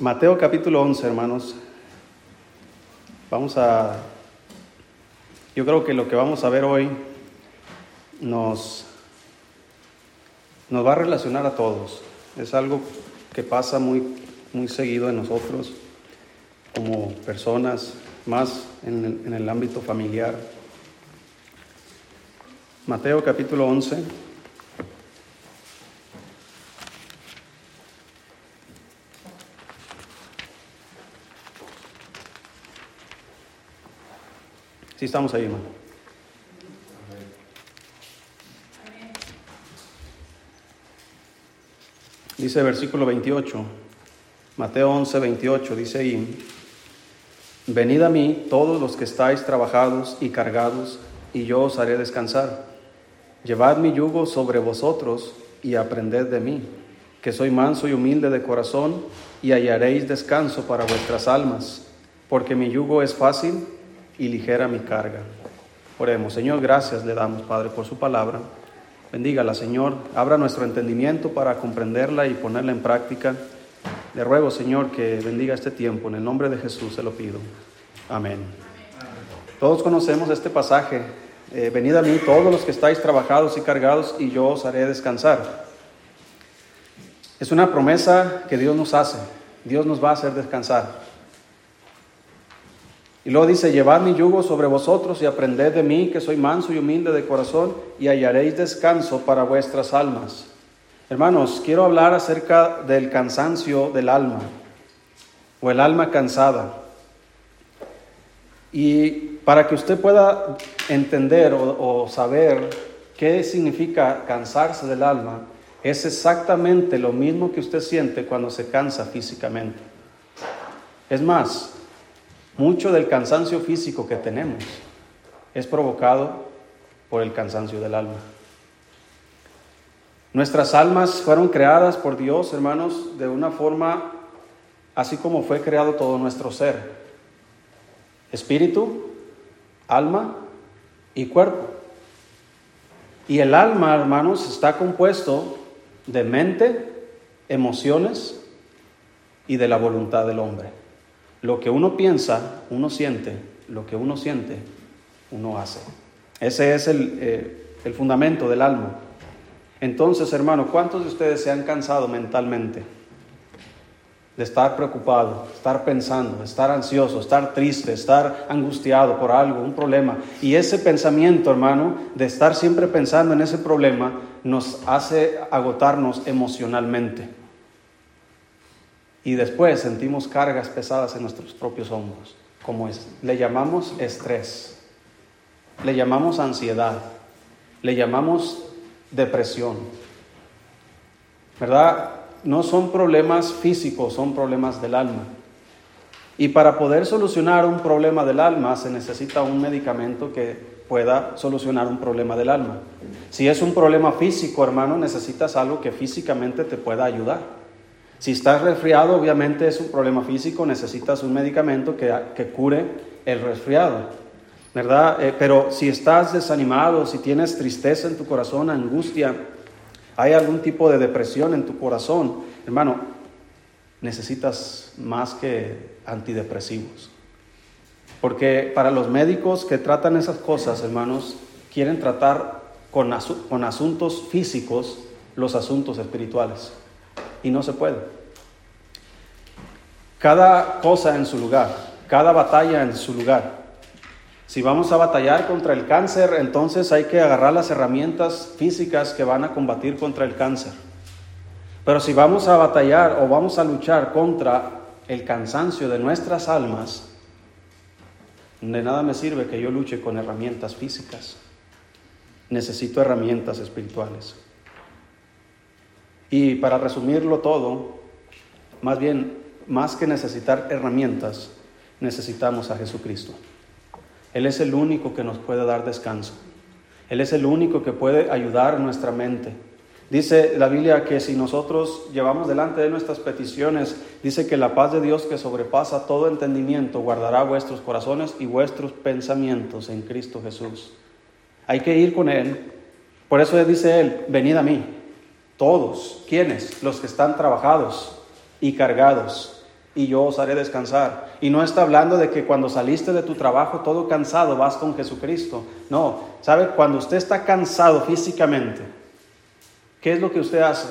Mateo capítulo 11, hermanos. Vamos a... Yo creo que lo que vamos a ver hoy nos, nos va a relacionar a todos. Es algo que pasa muy, muy seguido en nosotros como personas, más en el, en el ámbito familiar. Mateo capítulo 11. Sí, estamos ahí, hermano. Dice versículo 28, Mateo 11, 28, dice ahí, venid a mí todos los que estáis trabajados y cargados, y yo os haré descansar. Llevad mi yugo sobre vosotros y aprended de mí, que soy manso y humilde de corazón, y hallaréis descanso para vuestras almas, porque mi yugo es fácil y ligera mi carga. Oremos, Señor, gracias le damos, Padre, por su palabra. Bendígala, Señor. Abra nuestro entendimiento para comprenderla y ponerla en práctica. Le ruego, Señor, que bendiga este tiempo. En el nombre de Jesús se lo pido. Amén. Todos conocemos este pasaje. Eh, venid a mí todos los que estáis trabajados y cargados y yo os haré descansar. Es una promesa que Dios nos hace. Dios nos va a hacer descansar. Y luego dice, llevad mi yugo sobre vosotros y aprended de mí, que soy manso y humilde de corazón, y hallaréis descanso para vuestras almas. Hermanos, quiero hablar acerca del cansancio del alma, o el alma cansada. Y para que usted pueda entender o, o saber qué significa cansarse del alma, es exactamente lo mismo que usted siente cuando se cansa físicamente. Es más, mucho del cansancio físico que tenemos es provocado por el cansancio del alma. Nuestras almas fueron creadas por Dios, hermanos, de una forma así como fue creado todo nuestro ser. Espíritu, alma y cuerpo. Y el alma, hermanos, está compuesto de mente, emociones y de la voluntad del hombre. Lo que uno piensa, uno siente, lo que uno siente, uno hace. Ese es el, eh, el fundamento del alma. Entonces, hermano, ¿cuántos de ustedes se han cansado mentalmente? De estar preocupado, estar pensando, estar ansioso, estar triste, estar angustiado por algo, un problema. Y ese pensamiento, hermano, de estar siempre pensando en ese problema, nos hace agotarnos emocionalmente y después sentimos cargas pesadas en nuestros propios hombros, como es, le llamamos estrés, le llamamos ansiedad, le llamamos depresión. ¿Verdad? No son problemas físicos, son problemas del alma. Y para poder solucionar un problema del alma se necesita un medicamento que pueda solucionar un problema del alma. Si es un problema físico, hermano, necesitas algo que físicamente te pueda ayudar. Si estás resfriado, obviamente es un problema físico, necesitas un medicamento que, cure el resfriado, ¿verdad? Eh, pero si estás desanimado, si tienes tristeza en tu corazón, angustia, hay algún tipo de depresión en tu corazón, hermano, necesitas más que antidepresivos. Porque para los médicos que tratan esas cosas, hermanos, quieren tratar con, con asuntos físicos los asuntos espirituales y no se puede. Cada cosa en su lugar, cada batalla en su lugar. Si vamos a batallar contra el cáncer, entonces hay que agarrar las herramientas físicas que van a combatir contra el cáncer. Pero si vamos a batallar o vamos a luchar contra el cansancio de nuestras almas, de nada me sirve que yo luche con herramientas físicas. Necesito herramientas espirituales. Y para resumirlo todo, más bien, más que necesitar herramientas, necesitamos a Jesucristo. Él es el único que nos puede dar descanso. Él es el único que puede ayudar nuestra mente. Dice la Biblia que si nosotros llevamos delante de nuestras peticiones, dice que la paz de Dios que sobrepasa todo entendimiento guardará vuestros corazones y vuestros pensamientos en Cristo Jesús. Hay que ir con Él. Por eso dice Él, venid a mí. Todos, ¿quiénes? Los que están trabajados y cargados. y yo os haré descansar. Y no está hablando de que cuando saliste de tu trabajo todo cansado vas con Jesucristo. No, ¿sabe? Cuando usted está cansado físicamente, ¿qué es lo que usted hace?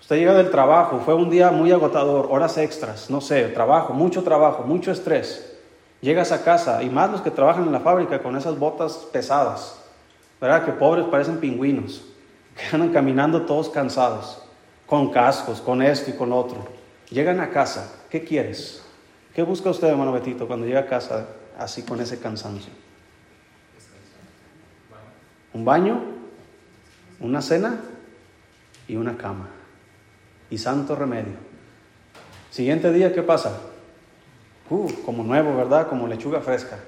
Usted llega del trabajo, fue un día muy agotador, horas extras, no sé, trabajo, mucho trabajo, mucho estrés. Llegas a casa y más los que trabajan en la fábrica con esas botas pesadas, ¿verdad? Que pobres parecen pingüinos, que caminando todos cansados, con cascos, con esto y con otro. Llegan a casa, ¿qué quieres? ¿Qué busca usted, hermano Betito, cuando llega a casa así con ese cansancio? Un baño, una cena y una cama. Y santo remedio. Siguiente día, ¿qué pasa? Uh, como nuevo, ¿verdad? Como lechuga fresca.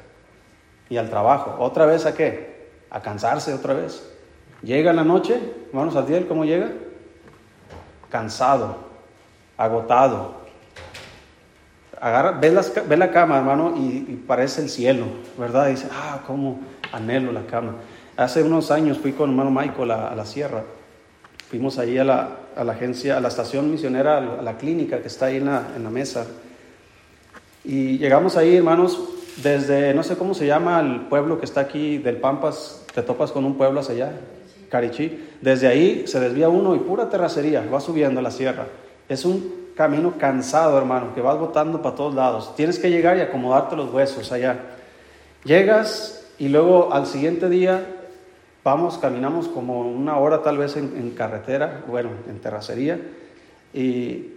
Y al trabajo. ¿Otra vez a qué? A cansarse otra vez. Llega la noche, hermanos Adiel, ¿cómo llega? Cansado, agotado. Agarra, ve, la cama, hermano, y, parece el cielo, ¿verdad? dice, ah, cómo anhelo la cama. Hace unos años fui con hermano Michael a, la sierra. Fuimos allí a la, a la, agencia, a la estación misionera, a la clínica que está ahí en la, en la mesa. Y llegamos ahí, hermanos, desde, no sé cómo se llama el pueblo que está aquí del Pampas, te topas con un pueblo hacia allá, Carichí. Desde ahí se desvía uno y pura terracería, va subiendo la sierra. Es un camino cansado, hermano, que vas botando para todos lados. Tienes que llegar y acomodarte los huesos allá. Llegas y luego al siguiente día vamos, caminamos como una hora tal vez en, carretera, bueno, en terracería, y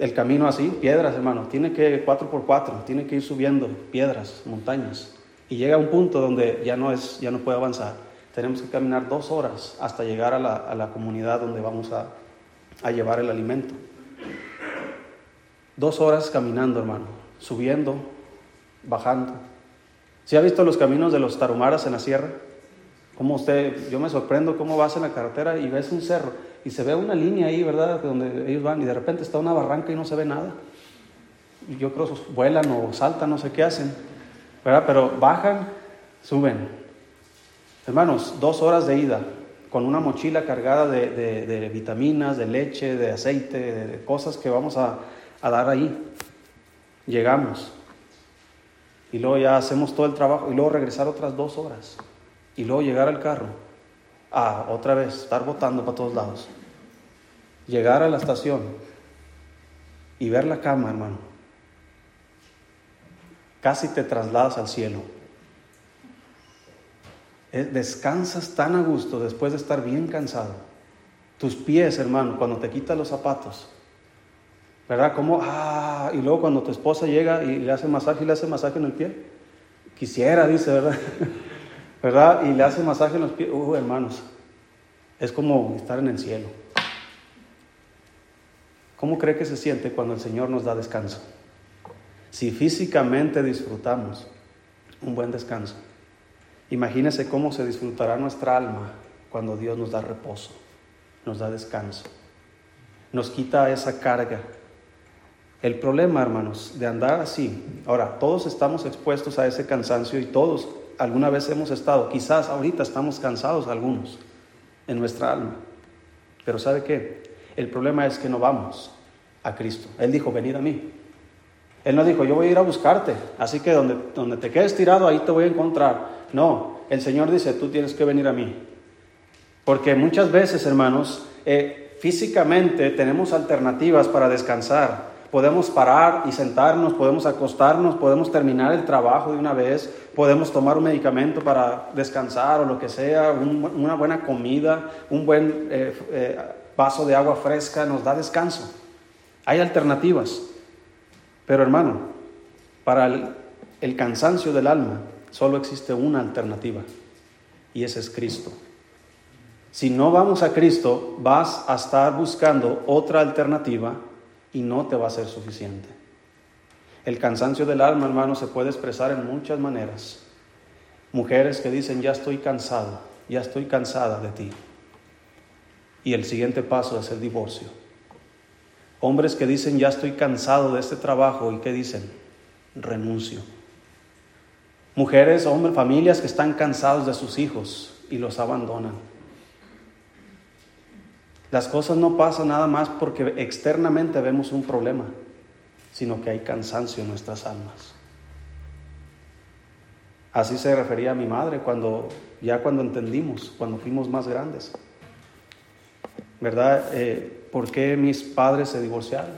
el camino así, piedras, hermano, tiene que, cuatro por cuatro, tiene que ir subiendo piedras, montañas, y llega a un punto donde ya no, es, ya no puede avanzar. Tenemos que caminar dos horas hasta llegar a la, comunidad donde vamos a, a llevar el alimento. Dos horas caminando, hermano, subiendo, bajando. ¿Sí ha visto los caminos de los tarumaras en la sierra? Como usted, yo me sorprendo cómo vas en la carretera y ves un cerro y se ve una línea ahí, ¿verdad? Donde ellos van y de repente está una barranca y no se ve nada. Yo creo que vuelan o saltan, no sé qué hacen, ¿verdad? Pero bajan, suben. Hermanos, dos horas de ida con una mochila cargada de, vitaminas, de leche, de aceite, de cosas que vamos a, a dar ahí. Llegamos. Y luego ya hacemos todo el trabajo y luego regresar otras dos horas. Y luego llegar al carro. Ah, otra vez, estar botando para todos lados. Llegar a la estación y ver la cama, hermano. Casi te trasladas al cielo. Descansas tan a gusto después de estar bien cansado. Tus pies, hermano, cuando te quitas los zapatos, ¿Verdad? Como, ah, y luego cuando tu esposa llega y le hace masaje y le hace masaje en el pie. Quisiera, dice, ¿verdad? ¿Verdad? Y le hace masaje en los pies. Uh, hermanos, es como estar en el cielo. ¿Cómo cree que se siente cuando el Señor nos da descanso? Si físicamente disfrutamos un buen descanso, imagínese cómo se disfrutará nuestra alma cuando Dios nos da reposo, nos da descanso, nos quita esa carga el problema, hermanos, de andar así, ahora, todos estamos expuestos a ese cansancio y todos alguna vez hemos estado, quizás ahorita estamos cansados algunos en nuestra alma, pero ¿sabe qué? El problema es que no vamos a Cristo. Él dijo, venid a mí. Él no dijo, yo voy a ir a buscarte, así que donde, donde te quedes tirado, ahí te voy a encontrar. No, el Señor dice, tú tienes que venir a mí. Porque muchas veces, hermanos, eh, físicamente tenemos alternativas para descansar, Podemos parar y sentarnos, podemos acostarnos, podemos terminar el trabajo de una vez, podemos tomar un medicamento para descansar o lo que sea, una buena comida, un buen eh, eh, vaso de agua fresca nos da descanso. Hay alternativas. Pero hermano, para el, el cansancio del alma solo existe una alternativa y ese es Cristo. Si no vamos a Cristo, vas a estar buscando otra alternativa y no te va a ser suficiente. El cansancio del alma, hermano, se puede expresar en muchas maneras. Mujeres que dicen, ya estoy cansada, ya estoy cansada de ti. Y el siguiente paso es el divorcio. Hombres que dicen, ya estoy cansado de este trabajo y que dicen, renuncio. Mujeres, hombres, familias que están cansados de sus hijos y los abandonan. Las cosas no pasan nada más porque externamente vemos un problema, sino que hay cansancio en nuestras almas. Así se refería a mi madre cuando, ya cuando entendimos, cuando fuimos más grandes. ¿Verdad? Eh, ¿Por qué mis padres se divorciaron?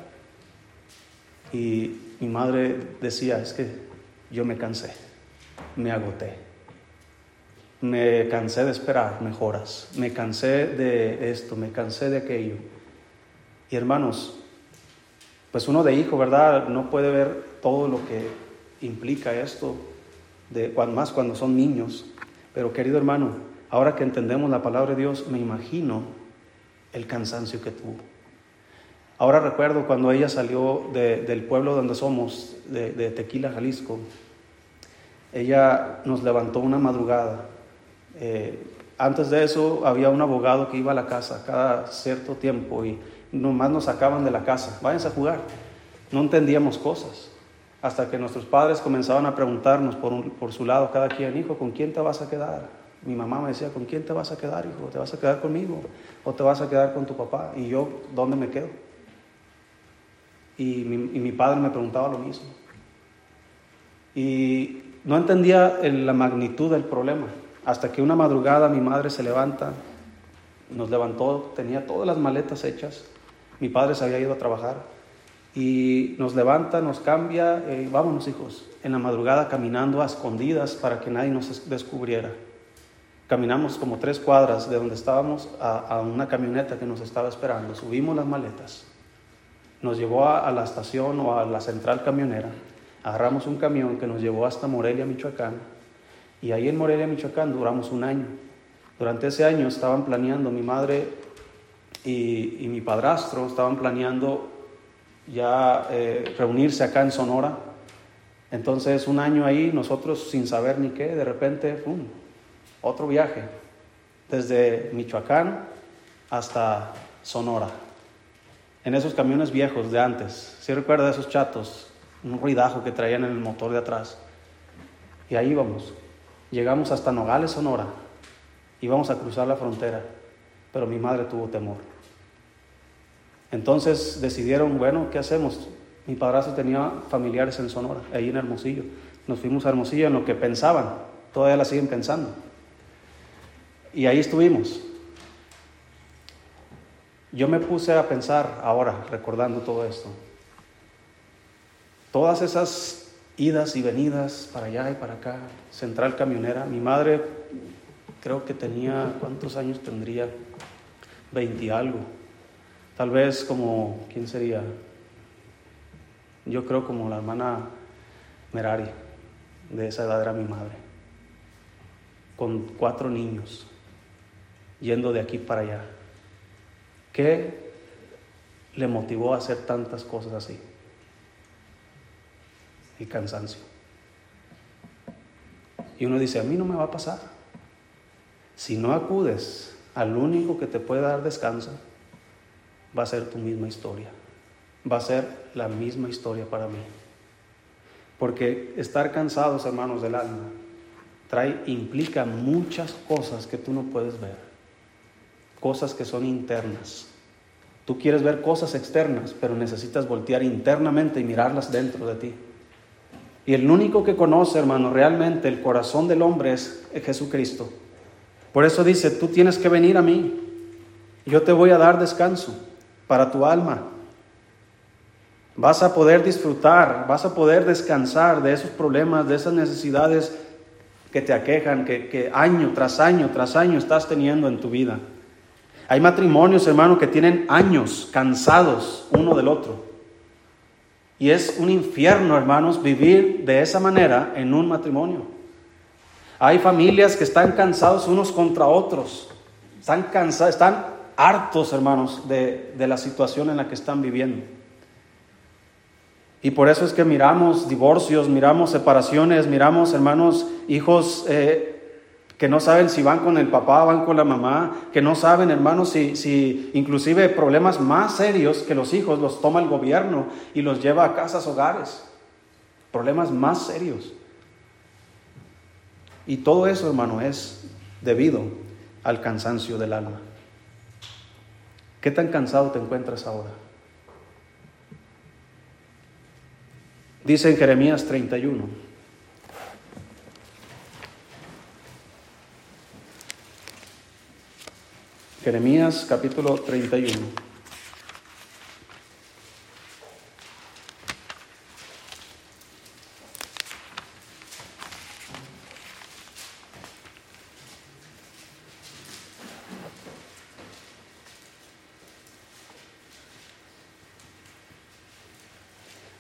Y mi madre decía, es que yo me cansé, me agoté, me cansé de esperar mejoras, me cansé de esto, me cansé de aquello. Y hermanos, pues uno de hijo, ¿verdad? No puede ver todo lo que implica esto, más cuando son niños. Pero querido hermano, ahora que entendemos la palabra de Dios, me imagino el cansancio que tuvo. Ahora recuerdo cuando ella salió del pueblo donde somos, de, Tequila, Jalisco, ella nos levantó una madrugada. Eh, antes de eso había un abogado que iba a la casa cada cierto tiempo y nomás nos sacaban de la casa, váyanse a jugar. No entendíamos cosas. Hasta que nuestros padres comenzaban a preguntarnos por, por su lado, cada quien, hijo, ¿con quién te vas a quedar? Mi mamá me decía, ¿con quién te vas a quedar, hijo? ¿Te vas a quedar conmigo? ¿O te vas a quedar con tu papá? Y yo, ¿dónde me quedo? Y mi, y mi padre me preguntaba lo mismo. Y no entendía la magnitud del problema. Hasta que una madrugada mi madre se levanta, nos levantó, tenía todas las maletas hechas. Mi padre se había ido a trabajar y nos levanta, nos cambia, eh, vámonos hijos, en la madrugada caminando a escondidas para que nadie nos descubriera. Caminamos como tres cuadras de donde estábamos a, una camioneta que nos estaba esperando, subimos las maletas, nos llevó a, a la estación o a la central camionera, agarramos un camión que nos llevó hasta Morelia, Michoacán, y ahí en Morelia, Michoacán duramos un año. Durante ese año estaban planeando, mi madre y, mi padrastro estaban planeando ya eh, reunirse acá en Sonora. Entonces, un año ahí, nosotros sin saber ni qué, de repente, ¡pum! otro viaje, desde Michoacán hasta Sonora, en esos camiones viejos de antes. Si recuerda esos chatos, un ruidajo que traían en el motor de atrás. Y ahí íbamos. Llegamos hasta Nogales, Sonora. Íbamos a cruzar la frontera, pero mi madre tuvo temor. Entonces decidieron, bueno, ¿qué hacemos? Mi padrastro tenía familiares en Sonora, ahí en Hermosillo. Nos fuimos a Hermosillo en lo que pensaban, todavía la siguen pensando. Y ahí estuvimos. Yo me puse a pensar ahora, recordando todo esto. Todas esas idas y venidas para allá y para acá, central camionera. Mi madre creo que tenía, ¿cuántos años tendría? Veinti algo. Tal vez como, ¿quién sería? Yo creo como la hermana Merari, de esa edad era mi madre, con cuatro niños, yendo de aquí para allá. ¿Qué le motivó a hacer tantas cosas así? El cansancio. Y uno dice, a mí no me va a pasar. Si no acudes al único que te puede dar descanso, va a ser tu misma historia. Va a ser la misma historia para mí. Porque estar cansados, hermanos del alma, trae, implica muchas cosas que tú no puedes ver. Cosas que son internas. Tú quieres ver cosas externas, pero necesitas voltear internamente y mirarlas dentro de ti. Y el único que conoce, hermano, realmente el corazón del hombre es Jesucristo. Por eso dice, tú tienes que venir a mí. Yo te voy a dar descanso para tu alma. Vas a poder disfrutar, vas a poder descansar de esos problemas, de esas necesidades que te aquejan, que, año tras año tras año estás teniendo en tu vida. Hay matrimonios, hermano, que tienen años cansados uno del otro. Y es un infierno, hermanos, vivir de esa manera en un matrimonio. Hay familias que están cansados unos contra otros. Están cansados, están hartos, hermanos, de, la situación en la que están viviendo. Y por eso es que miramos divorcios, miramos separaciones, miramos, hermanos, hijos eh, que no saben si van con el papá, van con la mamá, que no saben, hermanos, si, si inclusive problemas más serios que los hijos los toma el gobierno y los lleva a casas, hogares. Problemas más serios. Y todo eso, hermano, es debido al cansancio del alma. ¿Qué tan cansado te encuentras ahora? Dice en Jeremías 31. Jeremías capítulo 31.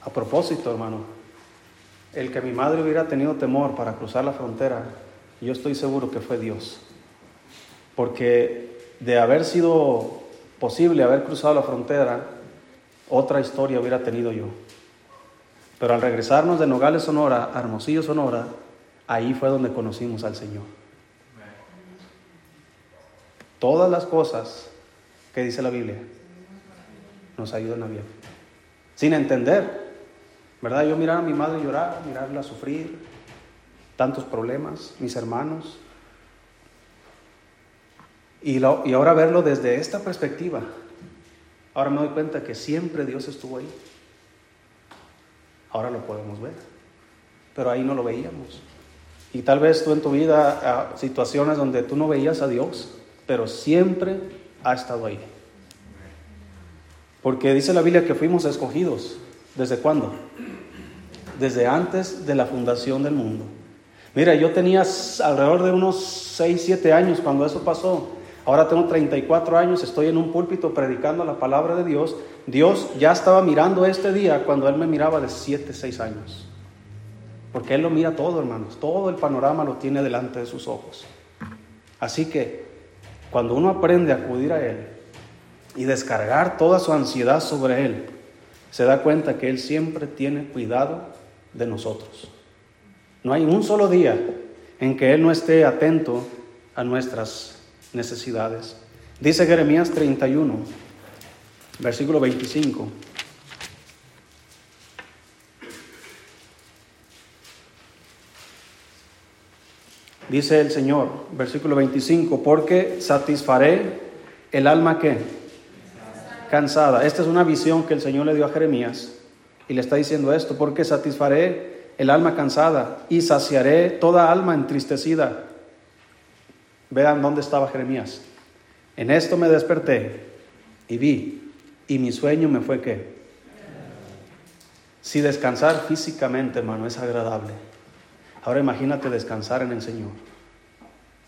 A propósito, hermano, el que mi madre hubiera tenido temor para cruzar la frontera, yo estoy seguro que fue Dios. Porque de haber sido posible haber cruzado la frontera, otra historia hubiera tenido yo. Pero al regresarnos de Nogales, Sonora, a Hermosillo, Sonora, ahí fue donde conocimos al Señor. Todas las cosas que dice la Biblia nos ayudan a bien. Sin entender, ¿verdad? Yo mirar a mi madre llorar, mirarla sufrir, tantos problemas, mis hermanos, y, y ahora verlo desde esta perspectiva, ahora me doy cuenta que siempre Dios estuvo ahí. Ahora lo podemos ver, pero ahí no lo veíamos. Y tal vez tú en tu vida, situaciones donde tú no veías a Dios, pero siempre ha estado ahí. Porque dice la Biblia que fuimos escogidos. ¿Desde cuándo? Desde antes de la fundación del mundo. Mira, yo tenía alrededor de unos 6, 7 años cuando eso pasó. Ahora tengo 34 años, estoy en un púlpito predicando la palabra de Dios. Dios ya estaba mirando este día cuando Él me miraba de 7, 6 años. Porque Él lo mira todo, hermanos. Todo el panorama lo tiene delante de sus ojos. Así que cuando uno aprende a acudir a Él y descargar toda su ansiedad sobre Él, se da cuenta que Él siempre tiene cuidado de nosotros. No hay un solo día en que Él no esté atento a nuestras necesidades. Dice Jeremías 31, versículo 25. Dice el Señor, versículo 25, porque satisfaré el alma que cansada. Esta es una visión que el Señor le dio a Jeremías y le está diciendo esto, porque satisfaré el alma cansada y saciaré toda alma entristecida. Vean dónde estaba Jeremías. En esto me desperté y vi, y mi sueño me fue que. Si descansar físicamente, hermano, es agradable. Ahora imagínate descansar en el Señor.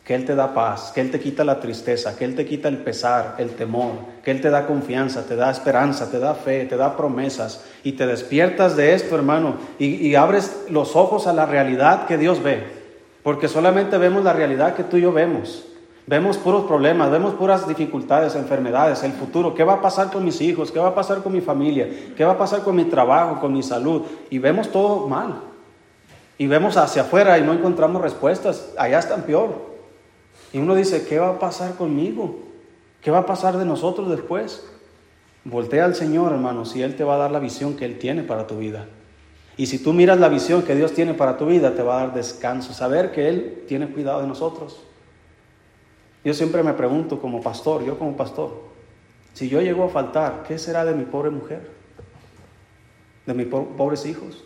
Que Él te da paz, que Él te quita la tristeza, que Él te quita el pesar, el temor, que Él te da confianza, te da esperanza, te da fe, te da promesas. Y te despiertas de esto, hermano, y, y abres los ojos a la realidad que Dios ve. Porque solamente vemos la realidad que tú y yo vemos. Vemos puros problemas, vemos puras dificultades, enfermedades, el futuro. ¿Qué va a pasar con mis hijos? ¿Qué va a pasar con mi familia? ¿Qué va a pasar con mi trabajo, con mi salud? Y vemos todo mal. Y vemos hacia afuera y no encontramos respuestas. Allá están peor. Y uno dice, ¿qué va a pasar conmigo? ¿Qué va a pasar de nosotros después? Voltea al Señor, hermanos, y Él te va a dar la visión que Él tiene para tu vida. Y si tú miras la visión que Dios tiene para tu vida, te va a dar descanso, saber que Él tiene cuidado de nosotros. Yo siempre me pregunto como pastor, yo como pastor, si yo llego a faltar, ¿qué será de mi pobre mujer? ¿De mis pobres hijos?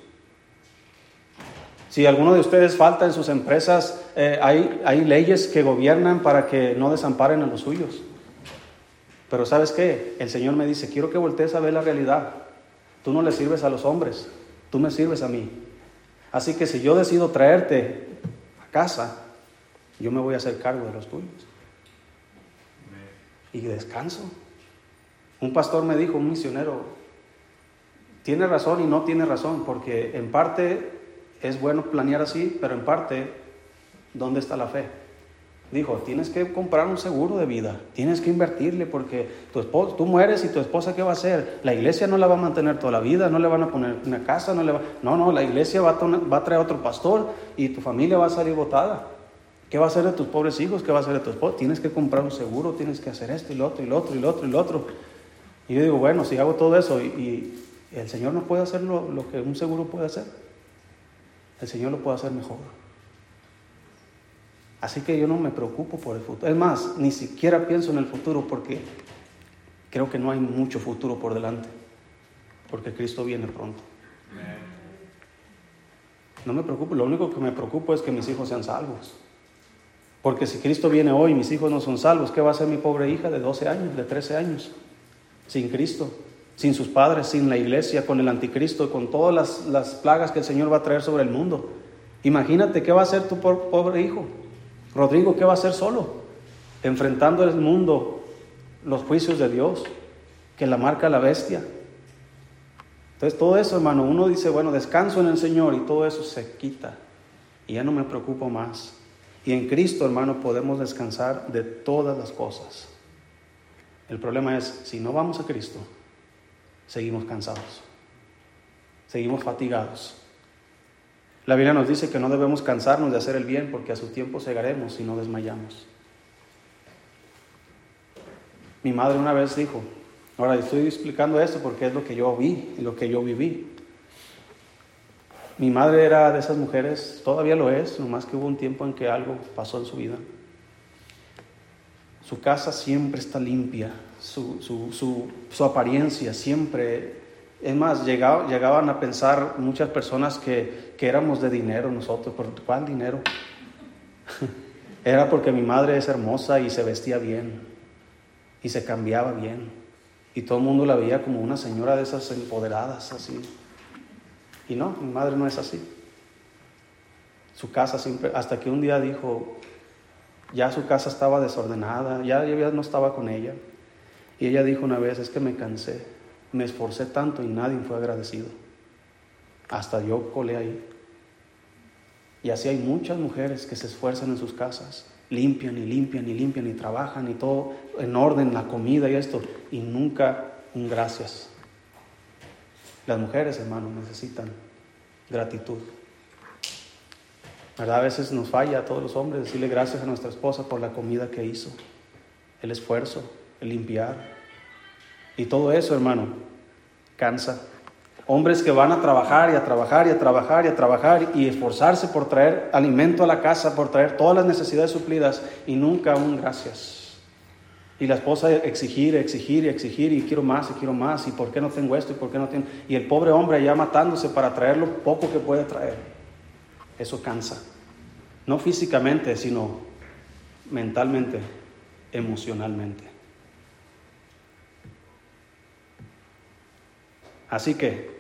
Si alguno de ustedes falta en sus empresas, eh, hay, hay leyes que gobiernan para que no desamparen a los suyos. Pero ¿sabes qué? El Señor me dice, quiero que voltees a ver la realidad. Tú no le sirves a los hombres, tú me sirves a mí. Así que si yo decido traerte a casa, yo me voy a hacer cargo de los tuyos. Y descanso. Un pastor me dijo, un misionero, tiene razón y no tiene razón, porque en parte es bueno planear así, pero en parte, ¿dónde está la fe? Dijo, tienes que comprar un seguro de vida, tienes que invertirle porque tu esposo, tú mueres y tu esposa ¿qué va a hacer? La iglesia no la va a mantener toda la vida, no le van a poner una casa, no le va... No, no, la iglesia va a, a traer otro pastor y tu familia va a salir botada. ¿Qué va a hacer de tus pobres hijos? ¿Qué va a hacer de tu esposo? Tienes que comprar un seguro, tienes que hacer esto y lo otro y lo otro y lo otro y lo otro. Y yo digo, bueno, si hago todo eso y, y el Señor no puede hacer lo, lo que un seguro puede hacer, el Señor lo puede hacer mejor. Así que yo no me preocupo por el futuro. Es más, ni siquiera pienso en el futuro porque creo que no hay mucho futuro por delante. Porque Cristo viene pronto. No me preocupo, lo único que me preocupa es que mis hijos sean salvos. Porque si Cristo viene hoy y mis hijos no son salvos, ¿qué va a hacer mi pobre hija de 12 años, de 13 años? Sin Cristo, sin sus padres, sin la iglesia, con el anticristo, con todas las, las plagas que el Señor va a traer sobre el mundo. Imagínate qué va a hacer tu pobre hijo. Rodrigo, ¿qué va a hacer solo? Enfrentando el mundo, los juicios de Dios, que la marca la bestia. Entonces todo eso, hermano, uno dice, bueno, descanso en el Señor y todo eso se quita. Y ya no me preocupo más. Y en Cristo, hermano, podemos descansar de todas las cosas. El problema es, si no vamos a Cristo, seguimos cansados, seguimos fatigados. La Biblia nos dice que no debemos cansarnos de hacer el bien porque a su tiempo cegaremos si no desmayamos. Mi madre una vez dijo, ahora estoy explicando esto porque es lo que yo vi y lo que yo viví. Mi madre era de esas mujeres, todavía lo es, nomás que hubo un tiempo en que algo pasó en su vida. Su casa siempre está limpia, su, su apariencia siempre es más, llegaban a pensar muchas personas que, éramos de dinero nosotros. ¿Por cuál dinero? Era porque mi madre es hermosa y se vestía bien y se cambiaba bien. Y todo el mundo la veía como una señora de esas empoderadas, así. Y no, mi madre no es así. Su casa siempre, hasta que un día dijo, ya su casa estaba desordenada, ya, ya no estaba con ella. Y ella dijo una vez, es que me cansé me esforcé tanto y nadie fue agradecido. Hasta yo colé ahí. Y así hay muchas mujeres que se esfuerzan en sus casas, limpian y limpian y limpian y trabajan y todo en orden, la comida y esto, y nunca un gracias. Las mujeres, hermanos, necesitan gratitud. ¿Verdad? A veces nos falla a todos los hombres decirle gracias a nuestra esposa por la comida que hizo, el esfuerzo, el limpiar, y todo eso, hermano, cansa. Hombres que van a trabajar y a trabajar y a trabajar y a trabajar y esforzarse por traer alimento a la casa, por traer todas las necesidades suplidas y nunca un gracias. Y la esposa exigir, exigir y exigir y quiero más y quiero más y por qué no tengo esto y por qué no tengo... Y el pobre hombre allá matándose para traer lo poco que puede traer. Eso cansa. No físicamente, sino mentalmente, emocionalmente. Así que,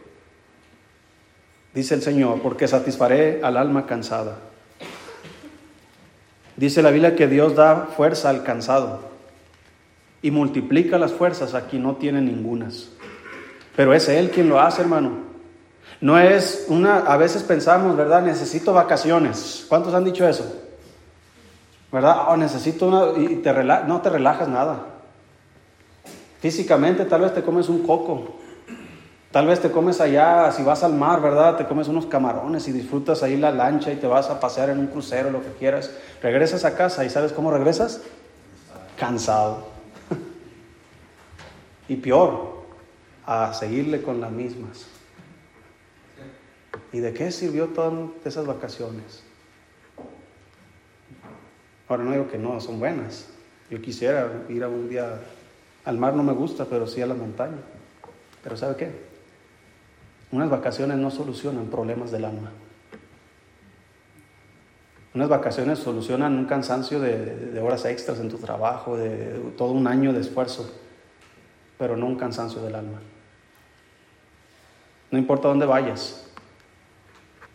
dice el Señor, porque satisfaré al alma cansada. Dice la Biblia que Dios da fuerza al cansado y multiplica las fuerzas a quien no tiene ningunas. Pero es Él quien lo hace, hermano. No es una, a veces pensamos, ¿verdad? Necesito vacaciones. ¿Cuántos han dicho eso? ¿Verdad? Oh, necesito una, y te no te relajas nada. Físicamente tal vez te comes un coco, Tal vez te comes allá, si vas al mar, ¿verdad? Te comes unos camarones y disfrutas ahí la lancha y te vas a pasear en un crucero, lo que quieras. Regresas a casa y ¿sabes cómo regresas? Cansado. y peor, a seguirle con las mismas. ¿Y de qué sirvió todas esas vacaciones? Ahora no digo que no, son buenas. Yo quisiera ir a un día al mar, no me gusta, pero sí a la montaña. Pero ¿sabe qué? Unas vacaciones no solucionan problemas del alma. Unas vacaciones solucionan un cansancio de, horas extras en tu trabajo, de todo un año de esfuerzo, pero no un cansancio del alma. No importa dónde vayas,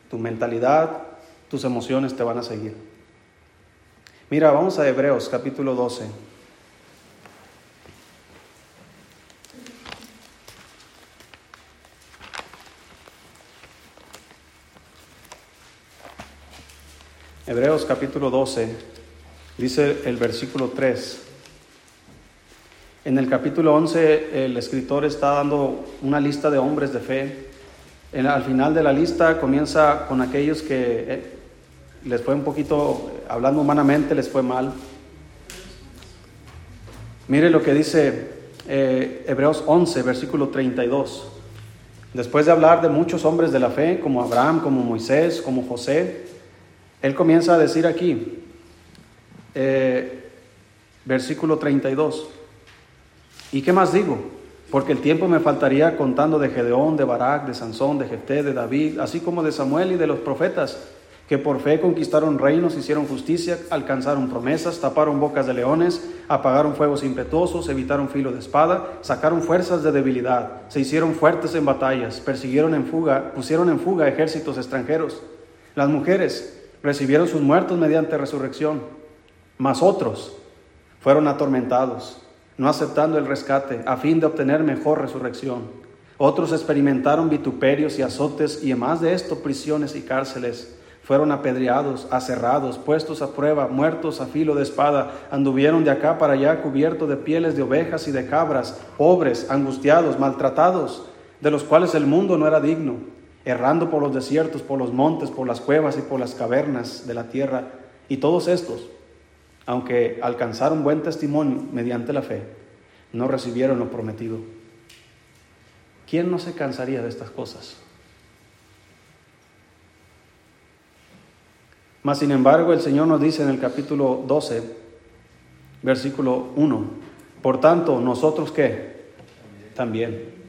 tu mentalidad, tus emociones te van a seguir. Mira, vamos a Hebreos capítulo 12. Hebreos capítulo 12, dice el versículo 3. En el capítulo 11 el escritor está dando una lista de hombres de fe. al final de la lista comienza con aquellos que eh, les fue un poquito, hablando humanamente, les fue mal. Mire lo que dice eh, Hebreos 11, versículo 32. Después de hablar de muchos hombres de la fe, como Abraham, como Moisés, como José, él comienza a decir aquí, eh, versículo 32, ¿y qué más digo? porque el tiempo me faltaría contando de Gedeón, de Barak, de Sansón, de Jefté, de David, así como de Samuel y de los profetas, que por fe conquistaron reinos, hicieron justicia, alcanzaron promesas, taparon bocas de leones, apagaron fuegos impetuosos, evitaron filo de espada, sacaron fuerzas de debilidad, se hicieron fuertes en batallas, persiguieron en fuga, pusieron en fuga ejércitos extranjeros. Las mujeres recibieron sus muertos mediante resurrección, mas otros fueron atormentados no aceptando el rescate, a fin de obtener mejor resurrección. Otros experimentaron vituperios y azotes, y además de esto, prisiones y cárceles. Fueron apedreados, aserrados, puestos a prueba, muertos a filo de espada, anduvieron de acá para allá cubiertos de pieles de ovejas y de cabras, pobres, angustiados, maltratados, de los cuales el mundo no era digno, errando por los desiertos, por los montes, por las cuevas y por las cavernas de la tierra. Y todos estos, aunque alcanzaron buen testimonio mediante la fe, no recibieron lo prometido. ¿Quién no se cansaría de estas cosas? Mas, sin embargo, el Señor nos dice en el capítulo 12, versículo 1, por tanto, nosotros qué? También.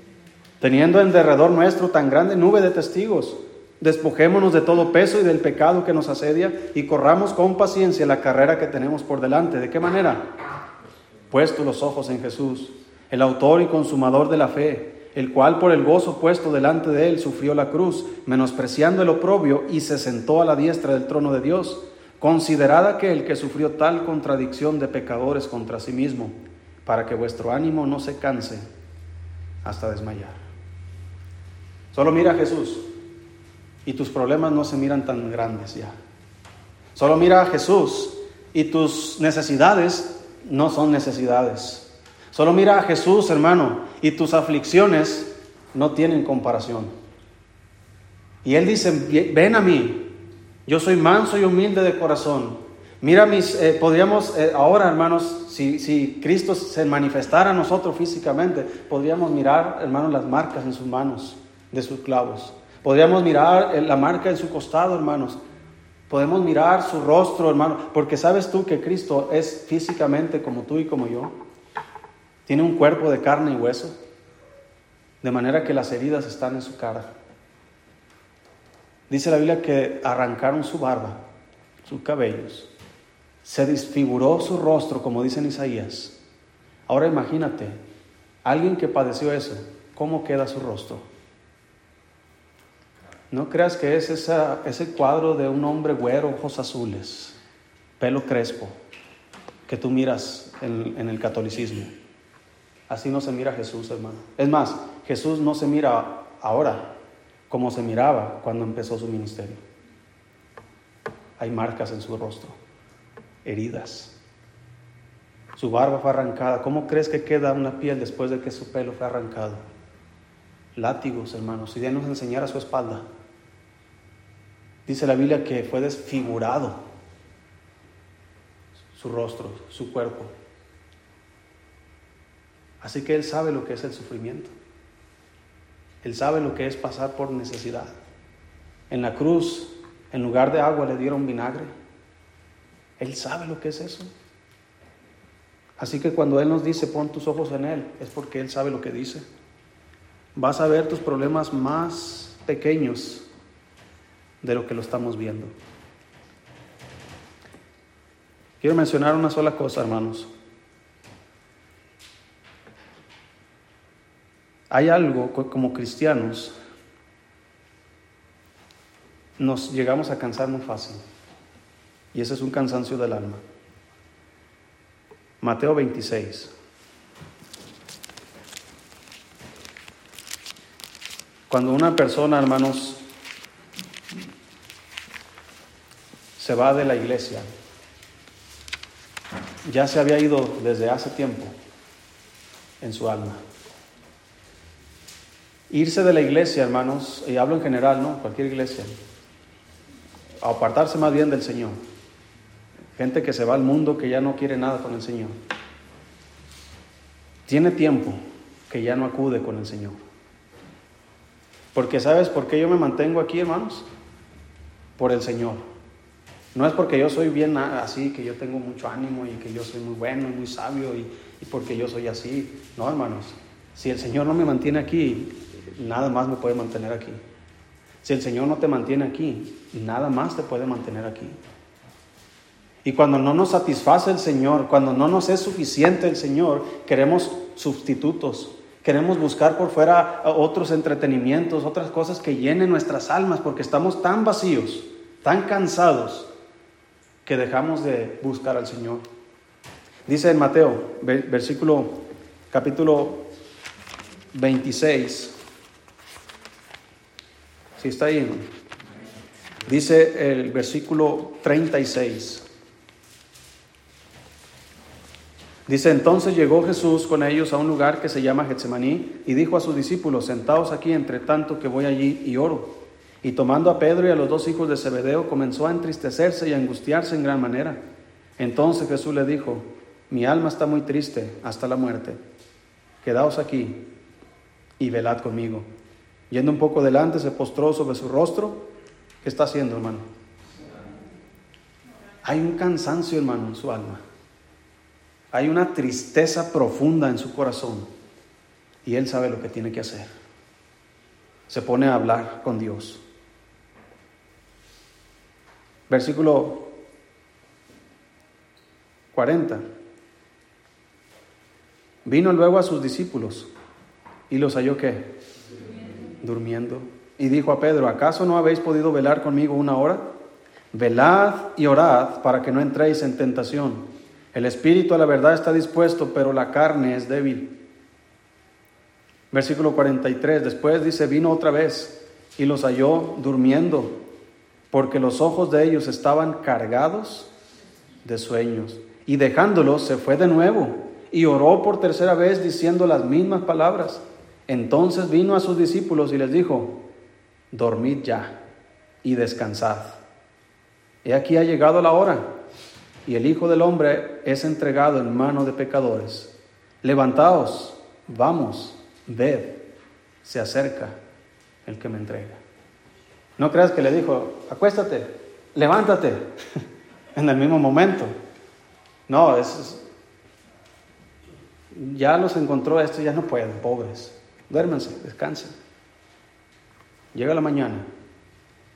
Teniendo en derredor nuestro tan grande nube de testigos, Despojémonos de todo peso y del pecado que nos asedia y corramos con paciencia la carrera que tenemos por delante. ¿De qué manera? Puesto los ojos en Jesús, el autor y consumador de la fe, el cual por el gozo puesto delante de él sufrió la cruz, menospreciando el oprobio y se sentó a la diestra del trono de Dios. Considerad aquel que sufrió tal contradicción de pecadores contra sí mismo, para que vuestro ánimo no se canse hasta desmayar. Solo mira a Jesús y tus problemas no se miran tan grandes ya. Solo mira a Jesús y tus necesidades no son necesidades. Solo mira a Jesús, hermano, y tus aflicciones no tienen comparación. Y Él dice, ven a mí, yo soy manso y humilde de corazón. Mira mis, eh, podríamos eh, ahora, hermanos, si, si Cristo se manifestara a nosotros físicamente, podríamos mirar, hermanos, las marcas en sus manos de sus clavos. Podríamos mirar la marca en su costado, hermanos. Podemos mirar su rostro, hermano, porque sabes tú que Cristo es físicamente como tú y como yo. Tiene un cuerpo de carne y hueso, de manera que las heridas están en su cara. Dice la Biblia que arrancaron su barba, sus cabellos, se desfiguró su rostro, como dice en Isaías. Ahora imagínate, alguien que padeció eso, ¿cómo queda su rostro? No creas que es ese cuadro de un hombre güero, ojos azules, pelo crespo, que tú miras en, el catolicismo. Así no se mira Jesús, hermano. Es más, Jesús no se mira ahora como se miraba cuando empezó su ministerio. Hay marcas en su rostro, heridas. Su barba fue arrancada. ¿Cómo crees que queda una piel después de que su pelo fue arrancado? Látigos, hermanos. Si Dios nos enseñara su espalda, Dice la Biblia que fue desfigurado su rostro, su cuerpo. Así que Él sabe lo que es el sufrimiento. Él sabe lo que es pasar por necesidad. En la cruz, en lugar de agua, le dieron vinagre. Él sabe lo que es eso. Así que cuando Él nos dice, pon tus ojos en Él, es porque Él sabe lo que dice. Vas a ver tus problemas más pequeños de lo que lo estamos viendo. Quiero mencionar una sola cosa, hermanos. Hay algo como cristianos, nos llegamos a cansar muy fácil. Y ese es un cansancio del alma. Mateo 26. Cuando una persona, hermanos, se va de la iglesia. Ya se había ido desde hace tiempo en su alma. Irse de la iglesia, hermanos, y hablo en general, ¿no? Cualquier iglesia. Apartarse más bien del Señor. Gente que se va al mundo que ya no quiere nada con el Señor. Tiene tiempo que ya no acude con el Señor. Porque ¿sabes por qué yo me mantengo aquí, hermanos? Por el Señor. No es porque yo soy bien así, que yo tengo mucho ánimo y que yo soy muy bueno y muy sabio y, porque yo soy así. No, hermanos. Si el Señor no me mantiene aquí, nada más me puede mantener aquí. Si el Señor no te mantiene aquí, nada más te puede mantener aquí. Y cuando no nos satisface el Señor, cuando no nos es suficiente el Señor, queremos sustitutos. Queremos buscar por fuera otros entretenimientos, otras cosas que llenen nuestras almas, porque estamos tan vacíos, tan cansados, que dejamos de buscar al Señor. Dice en Mateo, versículo, capítulo 26, si está ahí, dice el versículo 36. Dice, entonces llegó Jesús con ellos a un lugar que se llama Getsemaní y dijo a sus discípulos, sentaos aquí entre tanto que voy allí y oro. Y tomando a Pedro y a los dos hijos de Zebedeo, comenzó a entristecerse y a angustiarse en gran manera. Entonces Jesús le dijo, mi alma está muy triste hasta la muerte. Quedaos aquí y velad conmigo. Yendo un poco delante, se postró sobre su rostro. ¿Qué está haciendo, hermano? Hay un cansancio, hermano, en su alma. Hay una tristeza profunda en su corazón y él sabe lo que tiene que hacer. Se pone a hablar con Dios. Versículo 40. Vino luego a sus discípulos y los halló qué? Durmiendo. Y dijo a Pedro, ¿acaso no habéis podido velar conmigo una hora? Velad y orad para que no entréis en tentación. El espíritu a la verdad está dispuesto, pero la carne es débil. Versículo 43, después dice, vino otra vez y los halló durmiendo, porque los ojos de ellos estaban cargados de sueños. Y dejándolos, se fue de nuevo y oró por tercera vez diciendo las mismas palabras. Entonces vino a sus discípulos y les dijo, dormid ya y descansad. He aquí ha llegado la hora y el Hijo del Hombre es entregado en mano de pecadores. Levantaos, vamos, ved, se acerca el que me entrega. No creas que le dijo, acuéstate, levántate, en el mismo momento. No, es, ya los encontró esto, ya no pueden, pobres. Duérmense, descansen. Llega la mañana,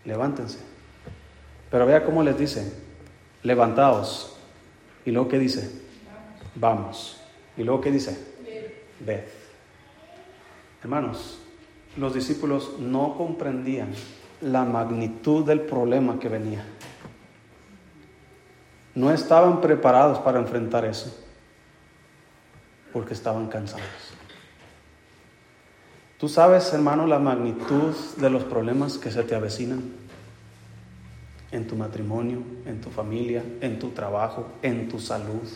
levántense. Pero vea cómo les dice, levantaos. Y luego que dice, vamos. Y luego que dice, ved. Hermanos, los discípulos no comprendían la magnitud del problema que venía. No estaban preparados para enfrentar eso, porque estaban cansados. Tú sabes, hermano, la magnitud de los problemas que se te avecinan en tu matrimonio, en tu familia, en tu trabajo, en tu salud.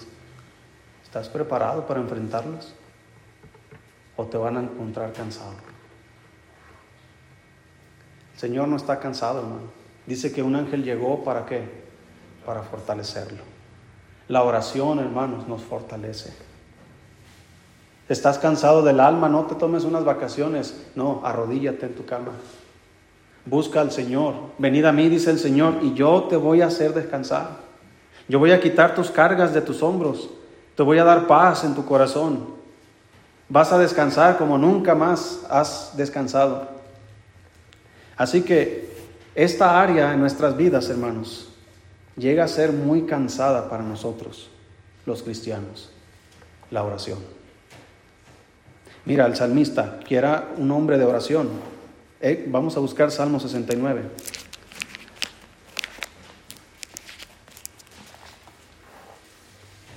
¿Estás preparado para enfrentarlos? ¿O te van a encontrar cansado? Señor no está cansado, hermano. Dice que un ángel llegó para qué? Para fortalecerlo. La oración, hermanos, nos fortalece. ¿Estás cansado del alma? No te tomes unas vacaciones. No, arrodíllate en tu cama. Busca al Señor. Venid a mí, dice el Señor, y yo te voy a hacer descansar. Yo voy a quitar tus cargas de tus hombros. Te voy a dar paz en tu corazón. Vas a descansar como nunca más has descansado. Así que esta área en nuestras vidas, hermanos, llega a ser muy cansada para nosotros, los cristianos, la oración. Mira, el salmista, que era un hombre de oración, eh, vamos a buscar Salmo 69.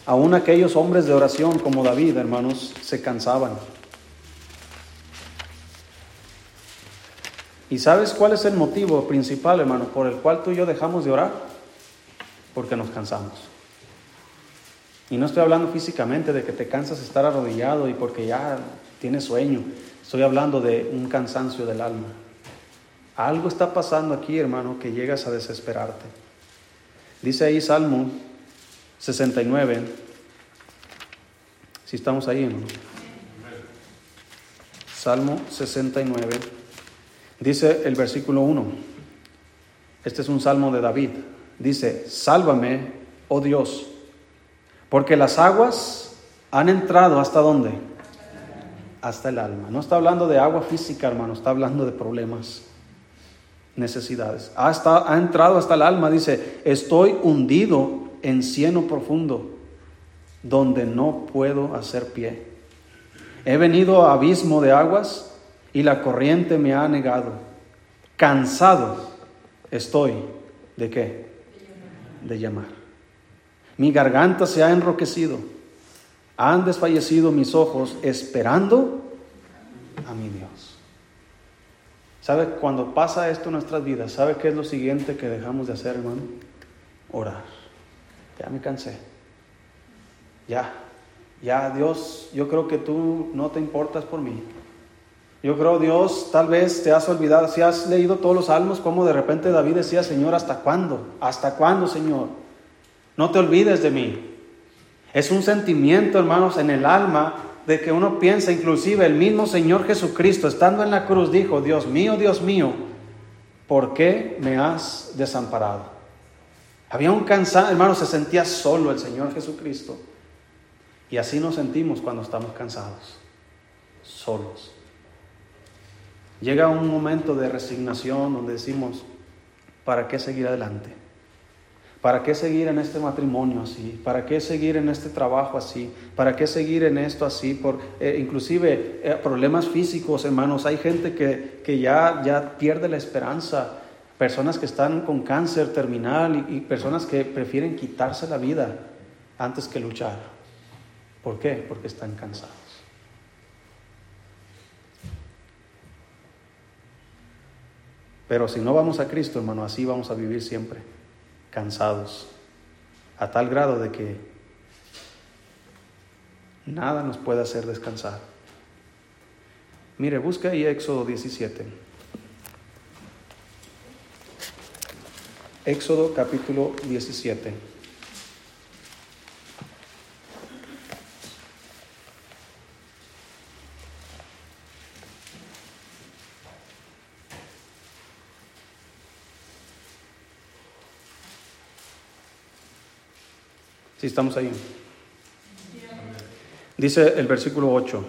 Aún aquellos hombres de oración como David, hermanos, se cansaban. ¿Y sabes cuál es el motivo principal, hermano, por el cual tú y yo dejamos de orar? Porque nos cansamos. Y no estoy hablando físicamente de que te cansas de estar arrodillado y porque ya tienes sueño. Estoy hablando de un cansancio del alma. Algo está pasando aquí, hermano, que llegas a desesperarte. Dice ahí Salmo 69. Si estamos ahí, hermano. Salmo 69. Dice el versículo 1. Este es un salmo de David. Dice, sálvame, oh Dios, porque las aguas han entrado hasta dónde? hasta el alma. No está hablando de agua física, hermano, está hablando de problemas, necesidades. Ha, ha entrado hasta el alma, dice, estoy hundido en cieno profundo, donde no puedo hacer pie. He venido a abismo de aguas y la corriente me ha negado. Cansado estoy de qué? De llamar. Mi garganta se ha enroquecido. Han desfallecido mis ojos esperando a mi Dios. ¿Sabe? Cuando pasa esto en nuestras vidas, ¿sabe qué es lo siguiente que dejamos de hacer, hermano? Orar. Ya me cansé. Ya, ya Dios, yo creo que tú no te importas por mí. Yo creo, Dios, tal vez te has olvidado, si has leído todos los salmos, como de repente David decía, Señor, ¿hasta cuándo? ¿Hasta cuándo, Señor? No te olvides de mí. Es un sentimiento, hermanos, en el alma de que uno piensa, inclusive el mismo Señor Jesucristo, estando en la cruz, dijo, Dios mío, Dios mío, ¿por qué me has desamparado? Había un cansado, hermanos, se sentía solo el Señor Jesucristo. Y así nos sentimos cuando estamos cansados, solos. Llega un momento de resignación donde decimos, ¿para qué seguir adelante? ¿Para qué seguir en este matrimonio así? ¿Para qué seguir en este trabajo así? ¿Para qué seguir en esto así? Por, eh, inclusive eh, problemas físicos, hermanos. Hay gente que, que ya, ya pierde la esperanza. Personas que están con cáncer terminal y personas que prefieren quitarse la vida antes que luchar. ¿Por qué? Porque están cansados. Pero si no vamos a Cristo, hermano, así vamos a vivir siempre, cansados, a tal grado de que nada nos puede hacer descansar. Mire, busca ahí Éxodo 17. Éxodo capítulo 17. Si estamos ahí. Dice el versículo 8.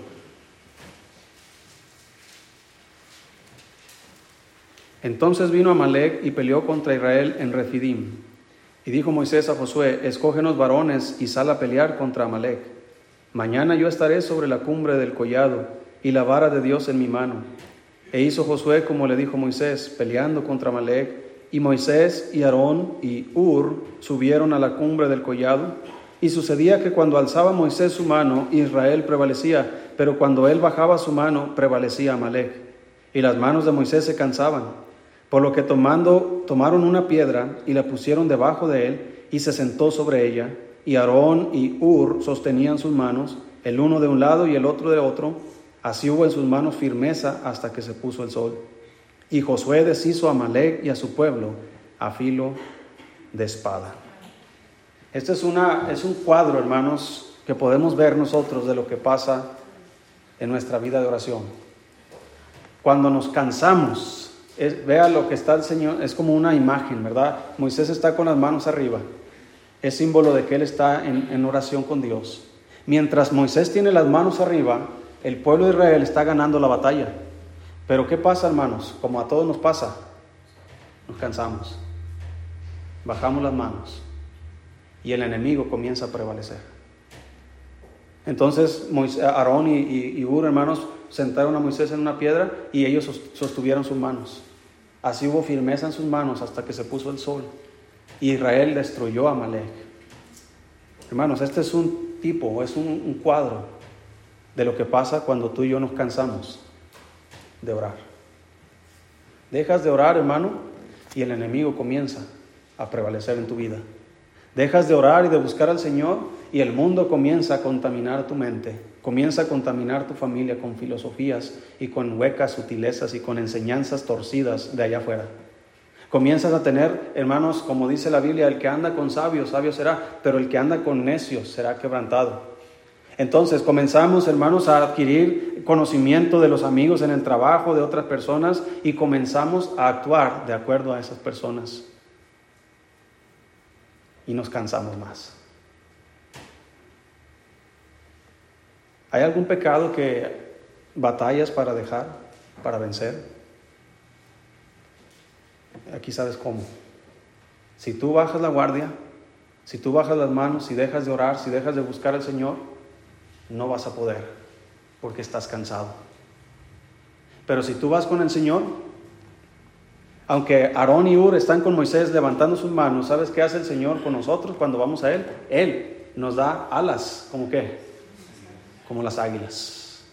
Entonces vino Amalek y peleó contra Israel en Refidim. Y dijo Moisés a Josué, escógenos varones y sal a pelear contra Amalek. Mañana yo estaré sobre la cumbre del collado y la vara de Dios en mi mano. E hizo Josué como le dijo Moisés, peleando contra Amalek y Moisés y Aarón y Ur subieron a la cumbre del collado. Y sucedía que cuando alzaba Moisés su mano, Israel prevalecía, pero cuando él bajaba su mano, prevalecía Amalek. Y las manos de Moisés se cansaban. Por lo que tomando, tomaron una piedra y la pusieron debajo de él, y se sentó sobre ella. Y Aarón y Ur sostenían sus manos, el uno de un lado y el otro de otro. Así hubo en sus manos firmeza hasta que se puso el sol. Y Josué deshizo a Amalek y a su pueblo a filo de espada. Este es, una, es un cuadro, hermanos, que podemos ver nosotros de lo que pasa en nuestra vida de oración. Cuando nos cansamos, vea lo que está el Señor, es como una imagen, ¿verdad? Moisés está con las manos arriba, es símbolo de que él está en, en oración con Dios. Mientras Moisés tiene las manos arriba, el pueblo de Israel está ganando la batalla. Pero ¿qué pasa, hermanos? Como a todos nos pasa, nos cansamos, bajamos las manos y el enemigo comienza a prevalecer. Entonces Aarón y, y, Ur, hermanos, sentaron a Moisés en una piedra y ellos sostuvieron sus manos. Así hubo firmeza en sus manos hasta que se puso el sol. Israel destruyó a Amalek. Hermanos, este es un tipo, es un cuadro de lo que pasa cuando tú y yo nos cansamos de orar. Dejas de orar, hermano, y el enemigo comienza a prevalecer en tu vida. Dejas de orar y de buscar al Señor y el mundo comienza a contaminar tu mente, comienza a contaminar tu familia con filosofías y con huecas sutilezas y con enseñanzas torcidas de allá afuera. Comienzas a tener, hermanos, como dice la Biblia, el que anda con sabios, sabio será, pero el que anda con necios será quebrantado. Entonces comenzamos, hermanos, a adquirir conocimiento de los amigos en el trabajo, de otras personas, y comenzamos a actuar de acuerdo a esas personas. Y nos cansamos más. ¿Hay algún pecado que batallas para dejar, para vencer. Aquí sabes cómo. Si tú bajas la guardia, si tú bajas las manos, si dejas de orar, si dejas de buscar al Señor, no vas a poder, porque estás cansado. Pero si tú vas con el Señor, aunque Aarón y Ur están con Moisés levantando sus manos, ¿sabes qué hace el Señor con nosotros cuando vamos a Él? Él nos da alas, ¿como qué? Como las águilas.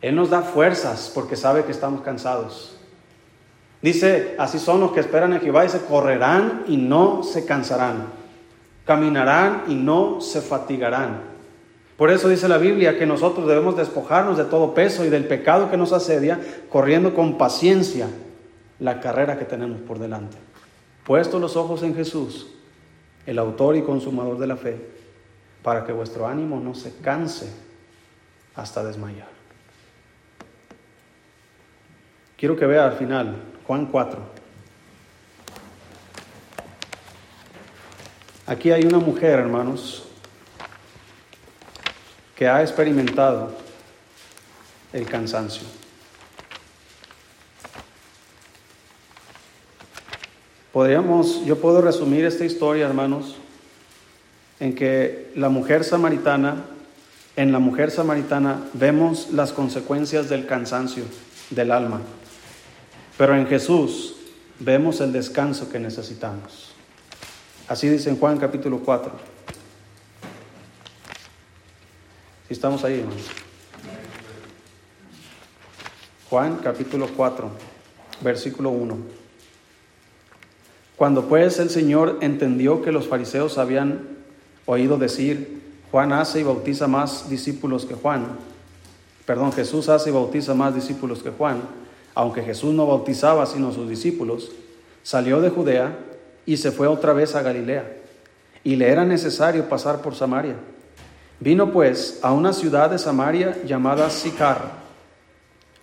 Él nos da fuerzas porque sabe que estamos cansados. Dice, así son los que esperan en Jehová y se correrán y no se cansarán. Caminarán y no se fatigarán. Por eso dice la Biblia que nosotros debemos despojarnos de todo peso y del pecado que nos asedia, corriendo con paciencia la carrera que tenemos por delante. Puesto los ojos en Jesús, el autor y consumador de la fe, para que vuestro ánimo no se canse hasta desmayar. Quiero que vea al final Juan 4. Aquí hay una mujer, hermanos, que ha experimentado el cansancio. Podríamos, yo puedo resumir esta historia, hermanos, en que la mujer samaritana, en la mujer samaritana vemos las consecuencias del cansancio del alma, pero en Jesús vemos el descanso que necesitamos. Así dice en Juan capítulo 4. Estamos ahí, hermanos. Juan capítulo 4, versículo 1. Cuando pues el Señor entendió que los fariseos habían oído decir, Juan hace y bautiza más discípulos que Juan, perdón, Jesús hace y bautiza más discípulos que Juan, aunque Jesús no bautizaba sino sus discípulos, salió de Judea y se fue otra vez a Galilea, y le era necesario pasar por Samaria. Vino pues a una ciudad de Samaria llamada Sicar,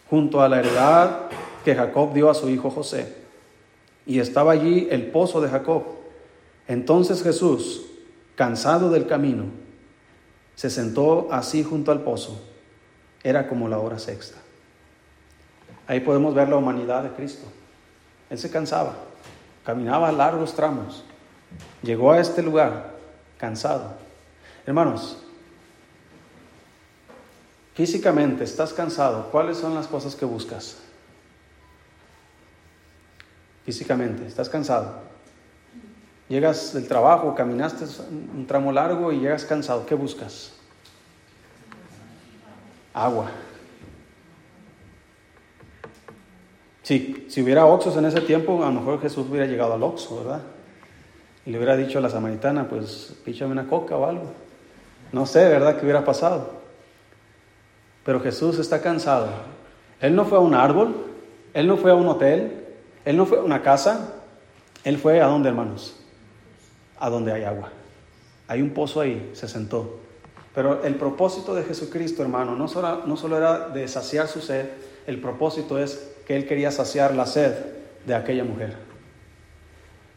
junto a la heredad que Jacob dio a su hijo José y estaba allí el pozo de Jacob. Entonces Jesús, cansado del camino, se sentó así junto al pozo. Era como la hora sexta. Ahí podemos ver la humanidad de Cristo. Él se cansaba, caminaba largos tramos, llegó a este lugar cansado. Hermanos, físicamente estás cansado, ¿cuáles son las cosas que buscas? físicamente, estás cansado. Llegas del trabajo, caminaste un tramo largo y llegas cansado. ¿Qué buscas? Agua. Sí, si hubiera oxos en ese tiempo, a lo mejor Jesús hubiera llegado al oxo, ¿verdad? Y le hubiera dicho a la samaritana, pues píchame una coca o algo. No sé, ¿verdad? ¿Qué hubiera pasado? Pero Jesús está cansado. Él no fue a un árbol, él no fue a un hotel, él no fue a una casa, él fue a dónde, hermanos? A donde hay agua. Hay un pozo ahí, se sentó. Pero el propósito de Jesucristo, hermano, no solo, no solo era de saciar su sed, el propósito es que Él quería saciar la sed de aquella mujer.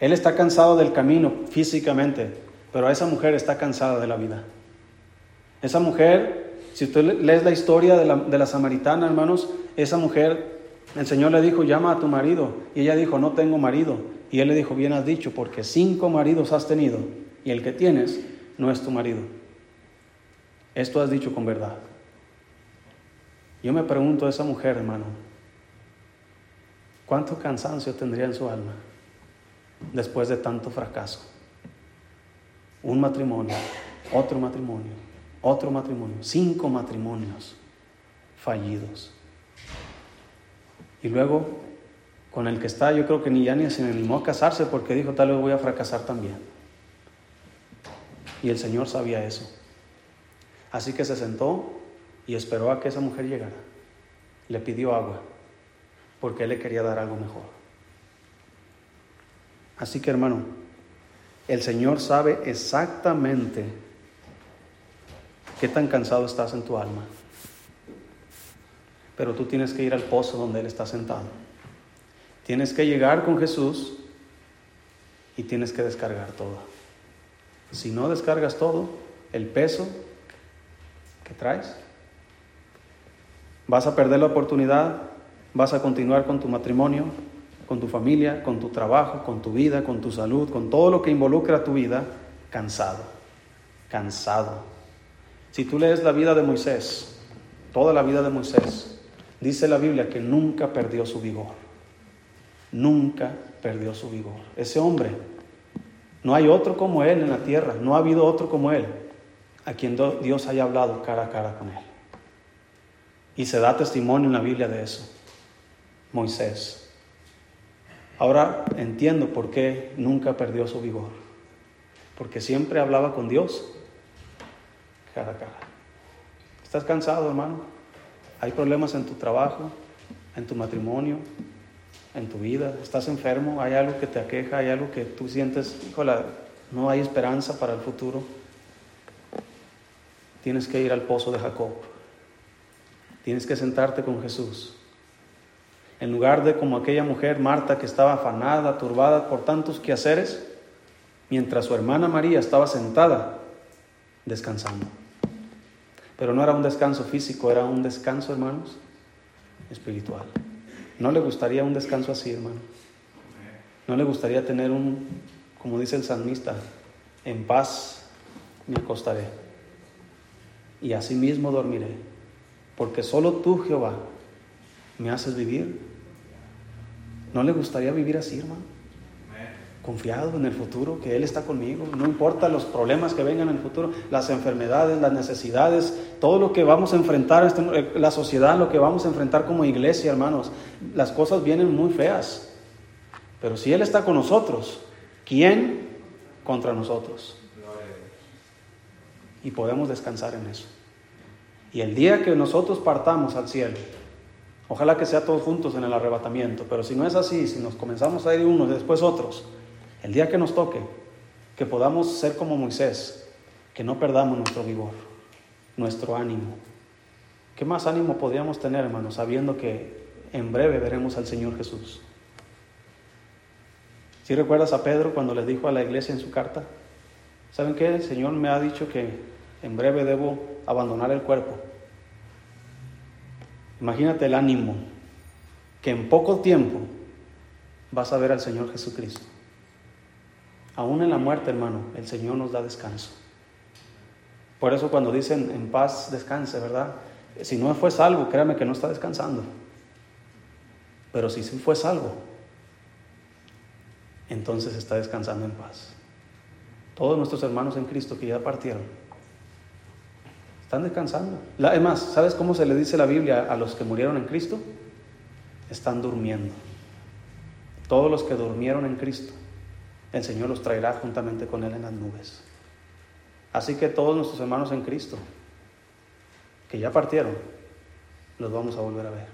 Él está cansado del camino físicamente, pero esa mujer está cansada de la vida. Esa mujer, si usted lees la historia de la, de la samaritana, hermanos, esa mujer el Señor le dijo, llama a tu marido. Y ella dijo, no tengo marido. Y él le dijo, bien has dicho, porque cinco maridos has tenido y el que tienes no es tu marido. Esto has dicho con verdad. Yo me pregunto a esa mujer, hermano, ¿cuánto cansancio tendría en su alma después de tanto fracaso? Un matrimonio, otro matrimonio, otro matrimonio, cinco matrimonios fallidos. Y luego, con el que está, yo creo que ni ya ni se animó a casarse porque dijo, tal vez voy a fracasar también. Y el Señor sabía eso. Así que se sentó y esperó a que esa mujer llegara. Le pidió agua, porque él le quería dar algo mejor. Así que hermano, el Señor sabe exactamente qué tan cansado estás en tu alma pero tú tienes que ir al pozo donde Él está sentado. Tienes que llegar con Jesús y tienes que descargar todo. Si no descargas todo, el peso que traes Vas a perder la oportunidad, vas a continuar con tu matrimonio, con tu familia, con tu trabajo, con tu vida, con tu salud, con todo lo que involucra tu vida, cansado, cansado. Si tú lees la vida de Moisés, toda la vida de Moisés, dice la Biblia que nunca perdió su vigor, nunca perdió su vigor. Ese hombre, no hay otro como él en la tierra, no ha habido otro como él, a quien Dios haya hablado cara a cara con él. Y se da testimonio en la Biblia de eso. Moisés. Ahora entiendo por qué nunca perdió su vigor. Porque siempre hablaba con Dios cara a cara. ¿Estás cansado, hermano? ¿Hay problemas en tu trabajo, en tu matrimonio, en tu vida? ¿Estás enfermo? ¿Hay algo que te aqueja? ¿Hay algo que tú sientes, híjole, no hay esperanza para el futuro? Tienes que ir al pozo de Jacob. Tienes que sentarte con Jesús. En lugar de como aquella mujer, Marta, que estaba afanada, turbada por tantos quehaceres, mientras su hermana María estaba sentada descansando. Pero no era un descanso físico, era un descanso, hermanos, espiritual. ¿No le gustaría un descanso así, hermano? ¿No le gustaría tener un, como dice el salmista, en paz me acostaré y asimismo dormiré, porque solo tú, Jehová, me haces vivir ¿No le gustaría vivir así, hermano? Confiado en el futuro, que Él está conmigo. No importa los problemas que vengan en el futuro, las enfermedades, las necesidades, todo lo que vamos a enfrentar, este, eh, la sociedad, lo que vamos a enfrentar como iglesia, hermanos. Las cosas vienen muy feas. Pero si Él está con nosotros, ¿quién contra nosotros? Y podemos descansar en eso. Y el día que nosotros partamos al cielo, Ojalá que sea todos juntos en el arrebatamiento, pero si no es así, si nos comenzamos a ir unos y después otros, el día que nos toque, que podamos ser como Moisés, que no perdamos nuestro vigor, nuestro ánimo. ¿Qué más ánimo podríamos tener, hermanos, sabiendo que en breve veremos al Señor Jesús? Si recuerdas a Pedro cuando le dijo a la iglesia en su carta, ¿saben qué? El Señor me ha dicho que en breve debo abandonar el cuerpo Imagínate el ánimo que en poco tiempo vas a ver al Señor Jesucristo. Aún en la muerte, hermano, el Señor nos da descanso. Por eso cuando dicen en paz descanse, ¿verdad? Si no fue salvo, créame que no está descansando. Pero si sí fue salvo, entonces está descansando en paz. Todos nuestros hermanos en Cristo que ya partieron, están descansando. Además, ¿sabes cómo se le dice la Biblia a los que murieron en Cristo? Están durmiendo. Todos los que durmieron en Cristo, el Señor los traerá juntamente con Él en las nubes. Así que todos nuestros hermanos en Cristo, que ya partieron, los vamos a volver a ver.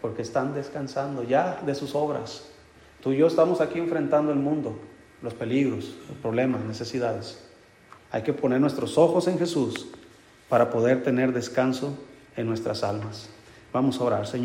Porque están descansando ya de sus obras. Tú y yo estamos aquí enfrentando el mundo, los peligros, los problemas, necesidades. Hay que poner nuestros ojos en Jesús para poder tener descanso en nuestras almas. Vamos a orar, Señor.